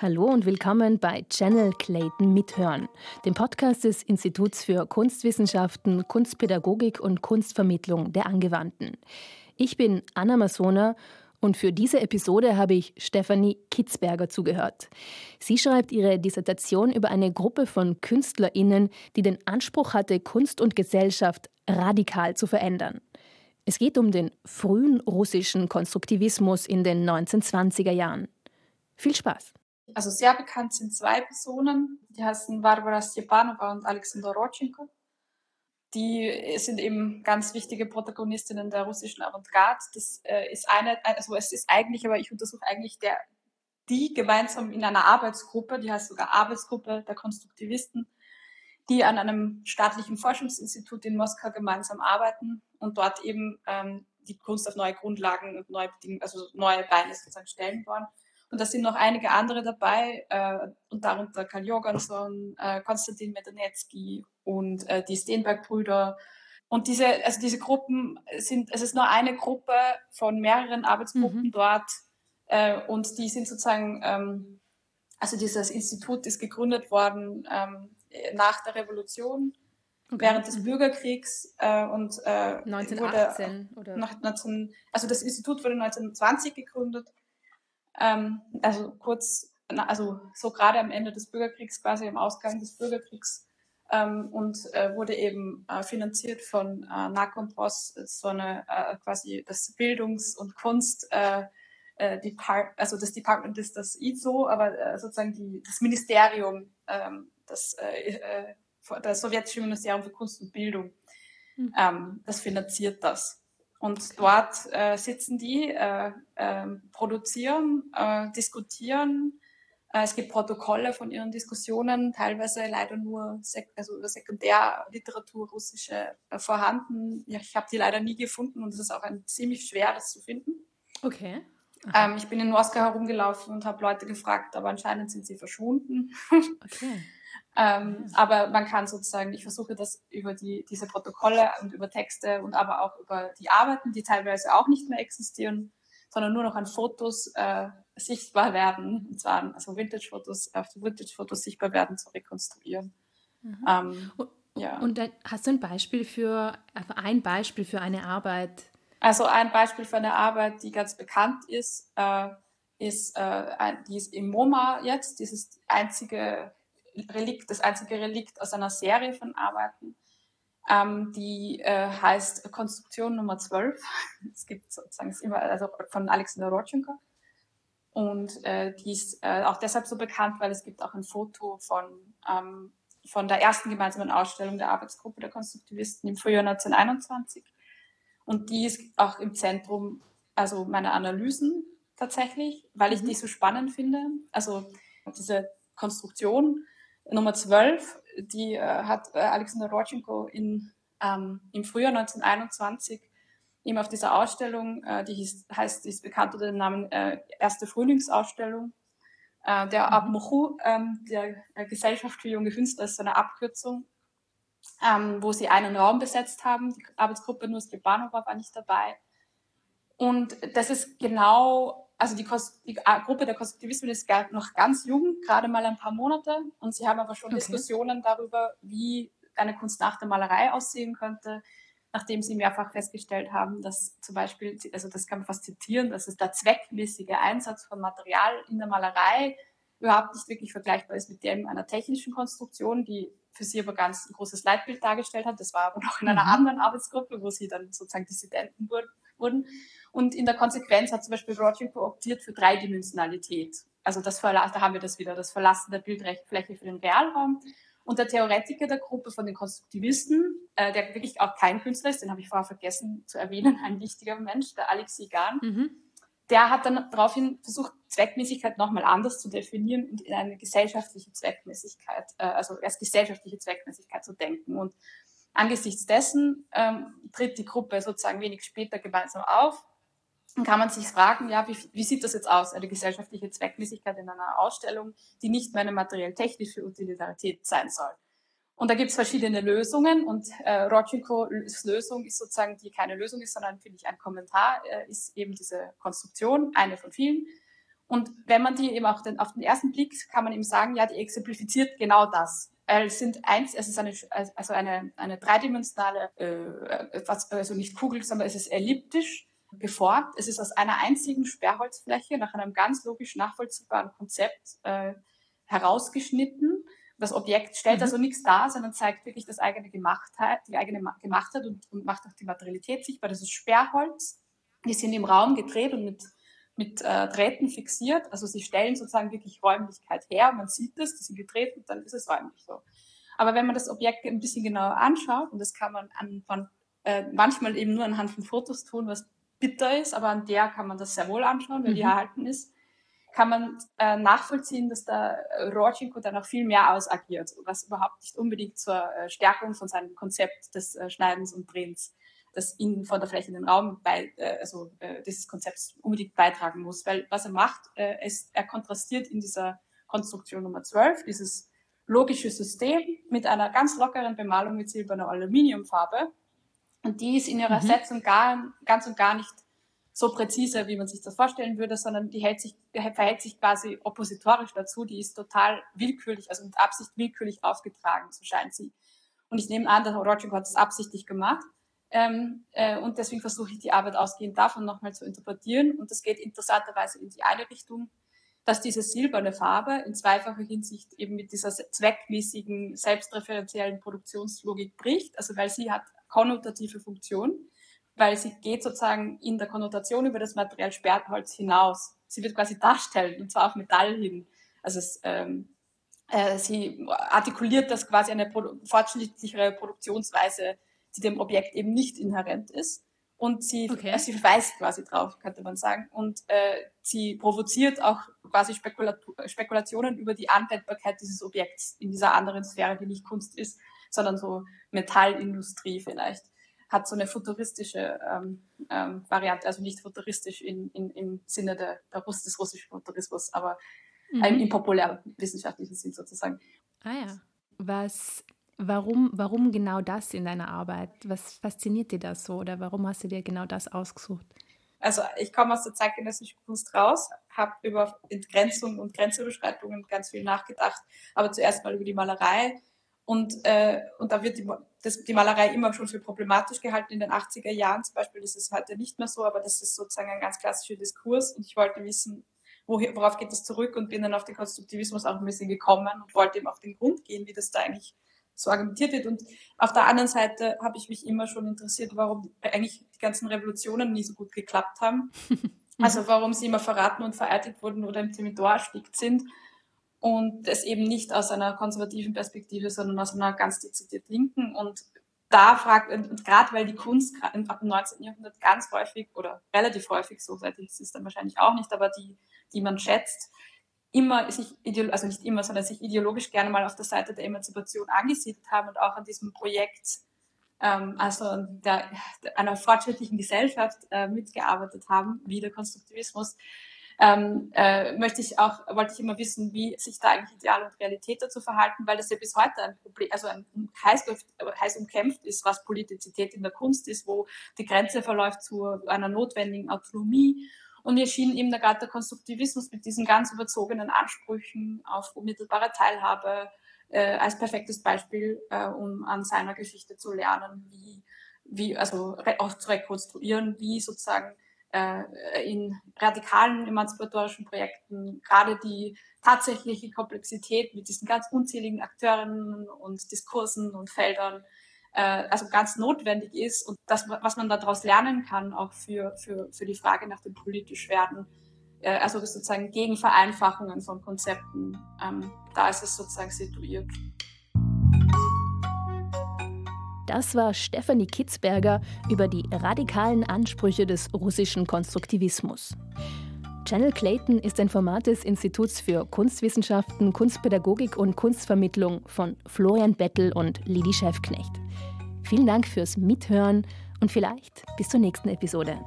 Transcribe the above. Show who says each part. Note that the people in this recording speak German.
Speaker 1: Hallo und willkommen bei Channel Clayton Mithören, dem Podcast des Instituts für Kunstwissenschaften, Kunstpädagogik und Kunstvermittlung der Angewandten. Ich bin Anna Masona und für diese Episode habe ich Stefanie Kitzberger zugehört. Sie schreibt ihre Dissertation über eine Gruppe von KünstlerInnen, die den Anspruch hatte, Kunst und Gesellschaft radikal zu verändern. Es geht um den frühen russischen Konstruktivismus in den 1920er Jahren. Viel Spaß!
Speaker 2: Also sehr bekannt sind zwei Personen, die heißen Barbara Stepanova und Alexander Rodchenko. Die sind eben ganz wichtige Protagonistinnen der russischen Avantgarde. Das äh, ist eine, also es ist eigentlich, aber ich untersuche eigentlich der, die gemeinsam in einer Arbeitsgruppe, die heißt sogar Arbeitsgruppe der Konstruktivisten, die an einem staatlichen Forschungsinstitut in Moskau gemeinsam arbeiten und dort eben ähm, die Kunst auf neue Grundlagen und neue Bedingungen, also neue Beine sozusagen stellen wollen. Und da sind noch einige andere dabei, äh, und darunter Karl Jorgenson, äh, Konstantin Medanetsky und äh, die Steenberg-Brüder. Und diese, also diese Gruppen sind, es ist nur eine Gruppe von mehreren Arbeitsgruppen mhm. dort, äh, und die sind sozusagen, ähm, also dieses Institut ist gegründet worden ähm, nach der Revolution. Okay. während des Bürgerkriegs äh, und äh,
Speaker 1: 1918
Speaker 2: wurde, oder 19, also das Institut wurde 1920 gegründet ähm, also kurz, also so gerade am Ende des Bürgerkriegs, quasi am Ausgang des Bürgerkriegs ähm, und äh, wurde eben äh, finanziert von äh, Nakompos, so eine äh, quasi das Bildungs- und Kunst äh, äh, Depart also das Department ist das ISO, aber äh, sozusagen die, das Ministerium, ähm, das, äh, äh, das sowjetische Ministerium für Kunst und Bildung, mhm. ähm, das finanziert das. Und okay. dort äh, sitzen die, äh, äh, produzieren, diskutieren. Äh, es gibt Protokolle von ihren Diskussionen, teilweise leider nur sek also Sekundärliteratur russische äh, vorhanden. Ja, ich habe die leider nie gefunden und es ist auch ein ziemlich schwer, das zu finden.
Speaker 1: Okay.
Speaker 2: Ähm, ich bin in Moskau herumgelaufen und habe Leute gefragt, aber anscheinend sind sie verschwunden. Okay. Ähm, aber man kann sozusagen, ich versuche das über die, diese Protokolle und über Texte und aber auch über die Arbeiten, die teilweise auch nicht mehr existieren, sondern nur noch an Fotos äh, sichtbar werden, und zwar also Vintage-Fotos, auf Vintage-Fotos sichtbar werden, zu rekonstruieren.
Speaker 1: Mhm. Ähm, und, ja. und dann hast du ein Beispiel für, also ein Beispiel für eine Arbeit?
Speaker 2: Also ein Beispiel für eine Arbeit, die ganz bekannt ist, äh, ist, äh, ein, die ist im MoMA jetzt, dieses einzige Relikt, das einzige Relikt aus einer Serie von Arbeiten. Ähm, die äh, heißt Konstruktion Nummer 12. Es gibt sozusagen immer, also von Alexander Rodchenko. Und äh, die ist äh, auch deshalb so bekannt, weil es gibt auch ein Foto von, ähm, von der ersten gemeinsamen Ausstellung der Arbeitsgruppe der Konstruktivisten im Frühjahr 1921. Und die ist auch im Zentrum also meiner Analysen tatsächlich, weil ich mhm. die so spannend finde. Also diese Konstruktion Nummer 12, die äh, hat äh, Alexander Rodchenko in, ähm, im Frühjahr 1921 eben auf dieser Ausstellung, äh, die hieß, heißt, die ist bekannt unter dem Namen äh, Erste Frühlingsausstellung, äh, der mhm. Abmochu, ähm, der äh, Gesellschaft für junge Künstler, ist so eine Abkürzung, ähm, wo sie einen Raum besetzt haben. Die Arbeitsgruppe nur Stepanova war nicht dabei. Und das ist genau also die, die Gruppe der Konstruktivisten ist noch ganz jung, gerade mal ein paar Monate. Und sie haben aber schon okay. Diskussionen darüber, wie eine Kunst nach der Malerei aussehen könnte, nachdem sie mehrfach festgestellt haben, dass zum Beispiel, also das kann man fast zitieren, dass es der zweckmäßige Einsatz von Material in der Malerei überhaupt nicht wirklich vergleichbar ist mit dem einer technischen Konstruktion, die für sie aber ganz ein großes Leitbild dargestellt hat. Das war aber noch in einer mhm. anderen Arbeitsgruppe, wo sie dann sozusagen Dissidenten wurden. Und in der Konsequenz hat zum Beispiel Rodchenko optiert für Dreidimensionalität. Also das da haben wir das wieder, das Verlassen der Bildfläche für den Realraum. Und der Theoretiker der Gruppe von den Konstruktivisten, äh, der wirklich auch kein Künstler ist, den habe ich vorher vergessen zu erwähnen, ein wichtiger Mensch, der Alexei Gan, mhm. der hat dann daraufhin versucht, Zweckmäßigkeit nochmal anders zu definieren und in eine gesellschaftliche Zweckmäßigkeit, äh, also erst gesellschaftliche Zweckmäßigkeit zu denken. Und angesichts dessen ähm, tritt die Gruppe sozusagen wenig später gemeinsam auf dann kann man sich fragen, ja, wie, wie sieht das jetzt aus, eine gesellschaftliche Zweckmäßigkeit in einer Ausstellung, die nicht mehr eine materiell-technische Utilitarität sein soll. Und da gibt es verschiedene Lösungen und äh, Rodchenkos Lösung ist sozusagen, die keine Lösung ist, sondern finde ich ein Kommentar, äh, ist eben diese Konstruktion, eine von vielen. Und wenn man die eben auch den, auf den ersten Blick kann man eben sagen, ja, die exemplifiziert genau das. Es sind eins, es ist eine, also eine, eine dreidimensionale, äh, also nicht Kugel, sondern es ist elliptisch geformt. Es ist aus einer einzigen Sperrholzfläche nach einem ganz logisch nachvollziehbaren Konzept äh, herausgeschnitten. Das Objekt stellt mhm. also nichts dar, sondern zeigt wirklich das eigene Gemachtheit, die eigene Gemachtheit und, und macht auch die Materialität sichtbar. Das ist Sperrholz. Die sind im Raum gedreht und mit mit äh, Drähten fixiert. Also sie stellen sozusagen wirklich Räumlichkeit her. Man sieht das, die sind gedreht und dann ist es räumlich so. Aber wenn man das Objekt ein bisschen genauer anschaut, und das kann man an, von, äh, manchmal eben nur anhand von Fotos tun, was bitter ist, aber an der kann man das sehr wohl anschauen, weil mhm. die erhalten ist, kann man äh, nachvollziehen, dass der Rodchenko dann auch viel mehr ausagiert, was überhaupt nicht unbedingt zur äh, Stärkung von seinem Konzept des äh, Schneidens und Drehens das ihn von der Fläche in den Raum bei, äh, also äh, dieses Konzepts unbedingt beitragen muss. Weil was er macht, äh, ist, er kontrastiert in dieser Konstruktion Nummer 12 dieses logische System mit einer ganz lockeren Bemalung mit silberner Aluminiumfarbe. Und die ist in ihrer mhm. Setzung gar, ganz und gar nicht so präzise, wie man sich das vorstellen würde, sondern die hält sich, verhält sich quasi oppositorisch dazu. Die ist total willkürlich, also mit Absicht willkürlich aufgetragen, so scheint sie. Und ich nehme an, der Rodrigo hat es absichtlich gemacht. Ähm, äh, und deswegen versuche ich die Arbeit ausgehend davon nochmal zu interpretieren. Und das geht interessanterweise in die eine Richtung, dass diese silberne Farbe in zweifacher Hinsicht eben mit dieser zweckmäßigen, selbstreferenziellen Produktionslogik bricht. Also weil sie hat konnotative Funktion, weil sie geht sozusagen in der Konnotation über das Material Sperrholz hinaus. Sie wird quasi darstellen, und zwar auf Metall hin. Also es, ähm, äh, sie artikuliert das quasi eine produ fortschrittlichere Produktionsweise die dem Objekt eben nicht inhärent ist. Und sie, okay. äh, sie verweist quasi drauf, könnte man sagen. Und äh, sie provoziert auch quasi Spekulat Spekulationen über die Anwendbarkeit dieses Objekts in dieser anderen Sphäre, die nicht Kunst ist, sondern so Metallindustrie vielleicht. Hat so eine futuristische ähm, ähm, Variante, also nicht futuristisch in, in, im Sinne der, der Russ des russischen Futurismus, aber mhm. im, im populärwissenschaftlichen Sinn sozusagen.
Speaker 1: Ah ja. Was Warum, warum genau das in deiner Arbeit? Was fasziniert dir das so oder warum hast du dir genau das ausgesucht?
Speaker 2: Also ich komme aus der zeitgenössischen Kunst raus, habe über Entgrenzung und Grenzüberschreitungen ganz viel nachgedacht, aber zuerst mal über die Malerei. Und, äh, und da wird die, das, die Malerei immer schon für problematisch gehalten. In den 80er Jahren zum Beispiel ist es heute nicht mehr so, aber das ist sozusagen ein ganz klassischer Diskurs. Und ich wollte wissen, worauf geht das zurück und bin dann auf den Konstruktivismus auch ein bisschen gekommen und wollte eben auf den Grund gehen, wie das da eigentlich so argumentiert wird. Und auf der anderen Seite habe ich mich immer schon interessiert, warum eigentlich die ganzen Revolutionen nie so gut geklappt haben. also warum sie immer verraten und vereitelt wurden oder im Timidor erstickt sind. Und es eben nicht aus einer konservativen Perspektive, sondern aus einer ganz dezidiert linken. Und da fragt, und gerade weil die Kunst ab dem 19. Jahrhundert ganz häufig oder relativ häufig, so seit ist es dann wahrscheinlich auch nicht, aber die, die man schätzt, immer sich, also nicht immer, sondern sich ideologisch gerne mal auf der Seite der Emanzipation angesiedelt haben und auch an diesem Projekt, ähm, also der, einer fortschrittlichen Gesellschaft äh, mitgearbeitet haben, wie der Konstruktivismus, ähm, äh, möchte ich auch, wollte ich immer wissen, wie sich da eigentlich Ideal und Realität dazu verhalten, weil das ja bis heute ein Problem, also ein heiß, heiß umkämpft ist, was Politizität in der Kunst ist, wo die Grenze verläuft zu einer notwendigen Autonomie. Und mir schien eben der der Konstruktivismus mit diesen ganz überzogenen Ansprüchen auf unmittelbare Teilhabe äh, als perfektes Beispiel, äh, um an seiner Geschichte zu lernen, wie, wie also auch zu rekonstruieren, wie sozusagen in radikalen emanzipatorischen Projekten gerade die tatsächliche Komplexität mit diesen ganz unzähligen Akteurinnen und Diskursen und Feldern äh, also ganz notwendig ist und das, was man daraus lernen kann, auch für, für, für die Frage nach dem politisch werden. Äh, also sozusagen gegen Vereinfachungen von Konzepten, ähm, da ist es sozusagen situiert.
Speaker 1: Das war Stefanie Kitzberger über die radikalen Ansprüche des russischen Konstruktivismus. Channel Clayton ist ein Format des Instituts für Kunstwissenschaften, Kunstpädagogik und Kunstvermittlung von Florian Bettel und Lili Schäfknecht. Vielen Dank fürs Mithören und vielleicht bis zur nächsten Episode.